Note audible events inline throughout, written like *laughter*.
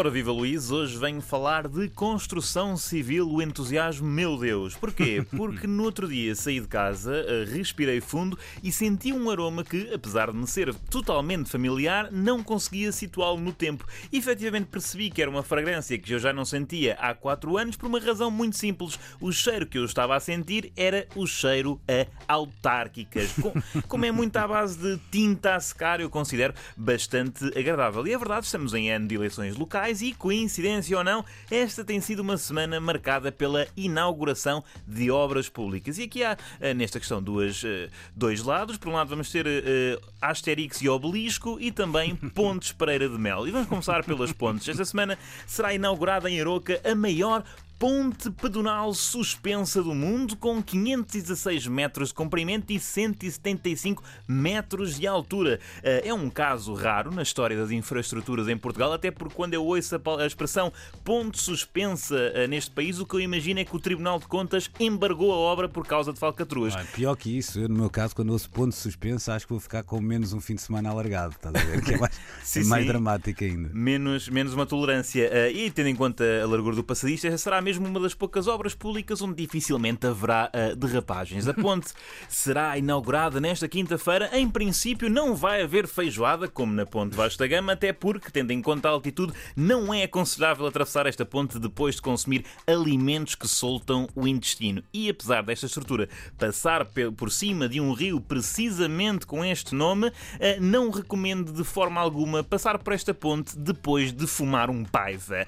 Ora viva Luís, hoje venho falar de construção civil, o entusiasmo, meu Deus. Porquê? *laughs* Porque no outro dia saí de casa, eh, respirei fundo e senti um aroma que, apesar de me ser totalmente familiar, não conseguia situá-lo no tempo. E, efetivamente percebi que era uma fragrância que eu já não sentia há 4 anos por uma razão muito simples. O cheiro que eu estava a sentir era o cheiro a autárquicas. *laughs* Como é muito à base de tinta a secar, eu considero bastante agradável. E é verdade, estamos em ano de eleições locais e, coincidência ou não, esta tem sido uma semana marcada pela inauguração de obras públicas. E aqui há, eh, nesta questão, duas, eh, dois lados. Por um lado, vamos ter uh, Asterix e Obelisco e também *laughs* Pontes Pereira de Mel. E vamos começar pelas pontes. Esta semana será inaugurada em Aroca a maior ponte pedonal suspensa do mundo com 516 metros de comprimento e 175 metros de altura. Eh, é um caso raro na história das infraestruturas em Portugal, até porque quando eu ouço a expressão ponte suspensa eh, neste país, o que eu imagino é que o Tribunal de Contas embargou a obra por causa de falcatruas. Ah, pior que isso, eu, no meu caso, quando ouço ponte suspensa, acho que vou ficar com menos um fim de semana alargado, estás a ver? Que é *laughs* mais, sim, é mais dramático ainda. Menos, menos uma tolerância. Eh, e tendo em conta a largura do passadista, será mesmo uma das poucas obras públicas onde dificilmente haverá uh, derrapagens. A ponte *laughs* será inaugurada nesta quinta-feira. Em princípio, não vai haver feijoada, como na ponte Vasco da Gama, até porque, tendo em conta a altitude, não é aconselhável atravessar esta ponte depois de consumir alimentos que soltam o intestino. E apesar desta estrutura passar por cima de um rio precisamente com este nome, uh, não recomendo de forma alguma passar por esta ponte depois de fumar um paiva.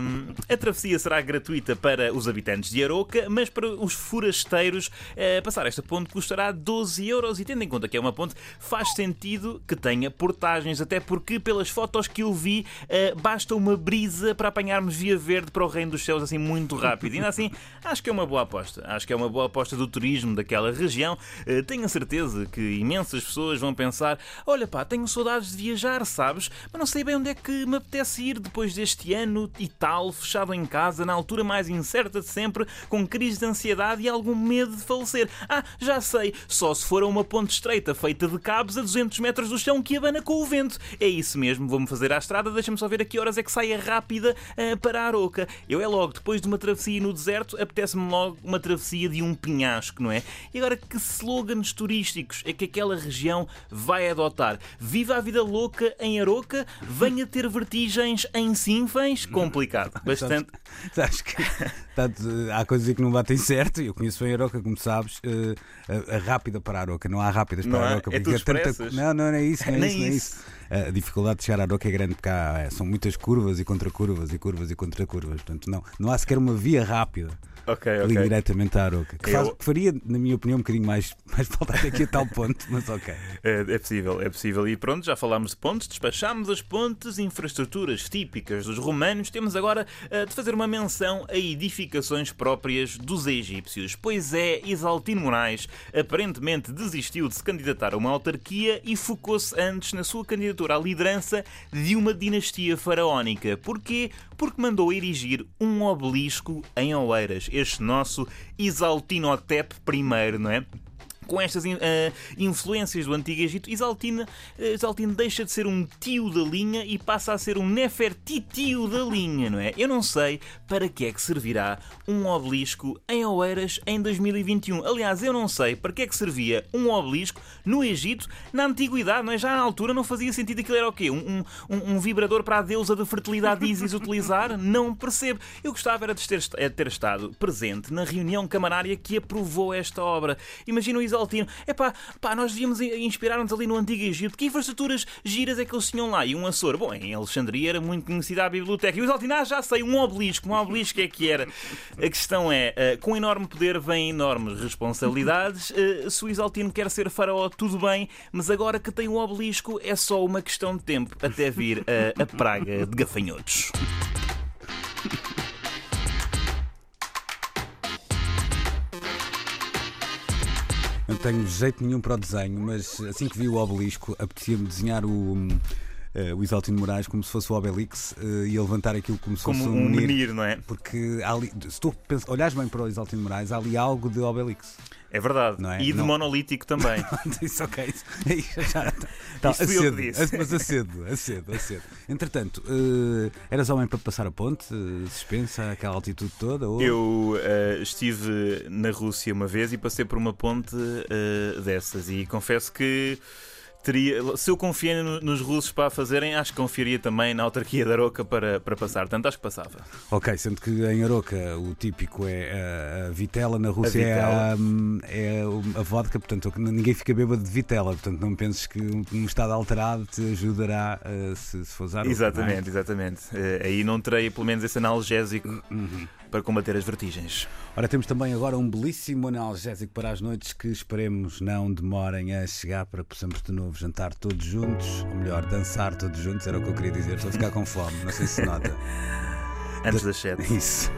Um, a travessia será gratuita para os habitantes de Aroca, mas para os forasteiros eh, passar esta ponte custará 12 euros e tendo em conta que é uma ponte, faz sentido que tenha portagens, até porque pelas fotos que eu vi eh, basta uma brisa para apanharmos via verde para o Reino dos Céus assim muito rápido. E ainda assim, *laughs* acho que é uma boa aposta. Acho que é uma boa aposta do turismo daquela região. Eh, tenho a certeza que imensas pessoas vão pensar: olha pá, tenho saudades de viajar, sabes? Mas não sei bem onde é que me apetece ir depois deste ano e tal, fechado em casa, na altura mais incerta de sempre, com crise de ansiedade e algum medo de falecer. Ah, já sei, só se for a uma ponte estreita feita de cabos a 200 metros do chão que abana com o vento. É isso mesmo, vou-me fazer à estrada, deixa-me só ver a que horas é que sai a rápida uh, para a Aroca. Eu é logo, depois de uma travessia no deserto, apetece-me logo uma travessia de um penhasco, não é? E agora, que slogans turísticos é que aquela região vai adotar? Viva a vida louca em Aroca, venha ter vertigens em Sinfãs? Complicado, bastante. Sabes *laughs* Portanto, há coisas que não batem certo. Eu conheço bem a Aroca, como sabes, uh, a, a, rápida para a Aroca. Não há rápidas para não a Aroca. É, é tanta... Não, não é isso, não é, *laughs* isso, não é isso. A dificuldade de chegar à Aroca é grande porque há, é, são muitas curvas e contracurvas e curvas e contracurvas. Portanto, não, não há sequer uma via rápida. Ok, ok. diretamente à Aroca. Que, faz, que, faria, na minha opinião, um bocadinho mais, *laughs* mais falta até aqui a tal ponto, mas ok. É, é, possível, é possível. E pronto, já falámos de pontes, despachámos as pontes, infraestruturas típicas dos romanos. Temos agora uh, de fazer uma menção a edificações próprias dos egípcios. Pois é, Isaltino Moraes aparentemente desistiu de se candidatar a uma autarquia e focou-se antes na sua candidatura à liderança de uma dinastia faraónica. Porquê? Porque mandou erigir um obelisco em Oeiras este nosso Isaltinotep I, não é? Com estas uh, influências do Antigo Egito, Isaltino, uh, Isaltino deixa de ser um tio da linha e passa a ser um Nefertitio da linha, não é? Eu não sei para que é que servirá um obelisco em Oeiras em 2021. Aliás, eu não sei para que é que servia um obelisco no Egito na Antiguidade, não é? Já na altura não fazia sentido aquilo era o quê? Um, um, um vibrador para a deusa da fertilidade Isis utilizar? *laughs* Não percebo. Eu gostava era de ter, de ter estado presente na reunião camarária que aprovou esta obra. Imagina o É pá, pá, nós devíamos inspirar-nos ali no Antigo Egito. Que infraestruturas giras é que eles tinham lá? E um Açor. Bom, em Alexandria era muito conhecida a biblioteca. E o Isaltino, ah, já sei, um obelisco. Um obelisco é que era. A questão é, uh, com enorme poder vem enormes responsabilidades. Uh, se o Isaltino quer ser faraó, tudo bem, mas agora que tem um obelisco é só uma questão de tempo até vir uh, a praga de gafanhotos. Não tenho jeito nenhum para o desenho, mas assim que vi o obelisco, apetecia-me desenhar o. eh, o Isaltino Moraes como se fosse o Obelix eh, e a levantar aquilo como se Como fosse um menir. menir, não é? Porque ali, se tu olhares bem para o Isaltino Moraes, há ali algo de Obelix. É verdade. Não é? E de Não. monolítico também. *laughs* isso, ok. Isso, *laughs* já. Tá, Isso fui eu acedo, disse. mas acedo, acedo, acedo. Entretanto, eh, eras homem para passar a ponte, eh, suspensa, aquela altitude toda? Ou... Eu eh, estive na Rússia uma vez e passei por uma ponte dessas e confesso que teria, se eu confiei no- nos russos para a fazerem, acho que confiaria também na autarquia da Aroca para, para passar. Tanto acho que passava. Ok, sendo que em Aroca o típico é a, a vitela, na Rússia é, vitela. a, é a vodka, portanto ninguém fica bêbado de vitela, portanto não penses que um, estado alterado te ajudará eh, se, se fores à Aroca, Exatamente, exatamente. Eh, aí não terei pelo menos esse analgésico é? Uhum. Para combater as vertigens. Ora, temos também agora um belíssimo analgésico para as noites que esperemos não demorem a chegar para que possamos de novo jantar todos juntos, ou melhor, dançar todos juntos, era o que eu queria dizer, estou a ficar com fome, não sei se nota. *laughs* Antes das sete. Isso.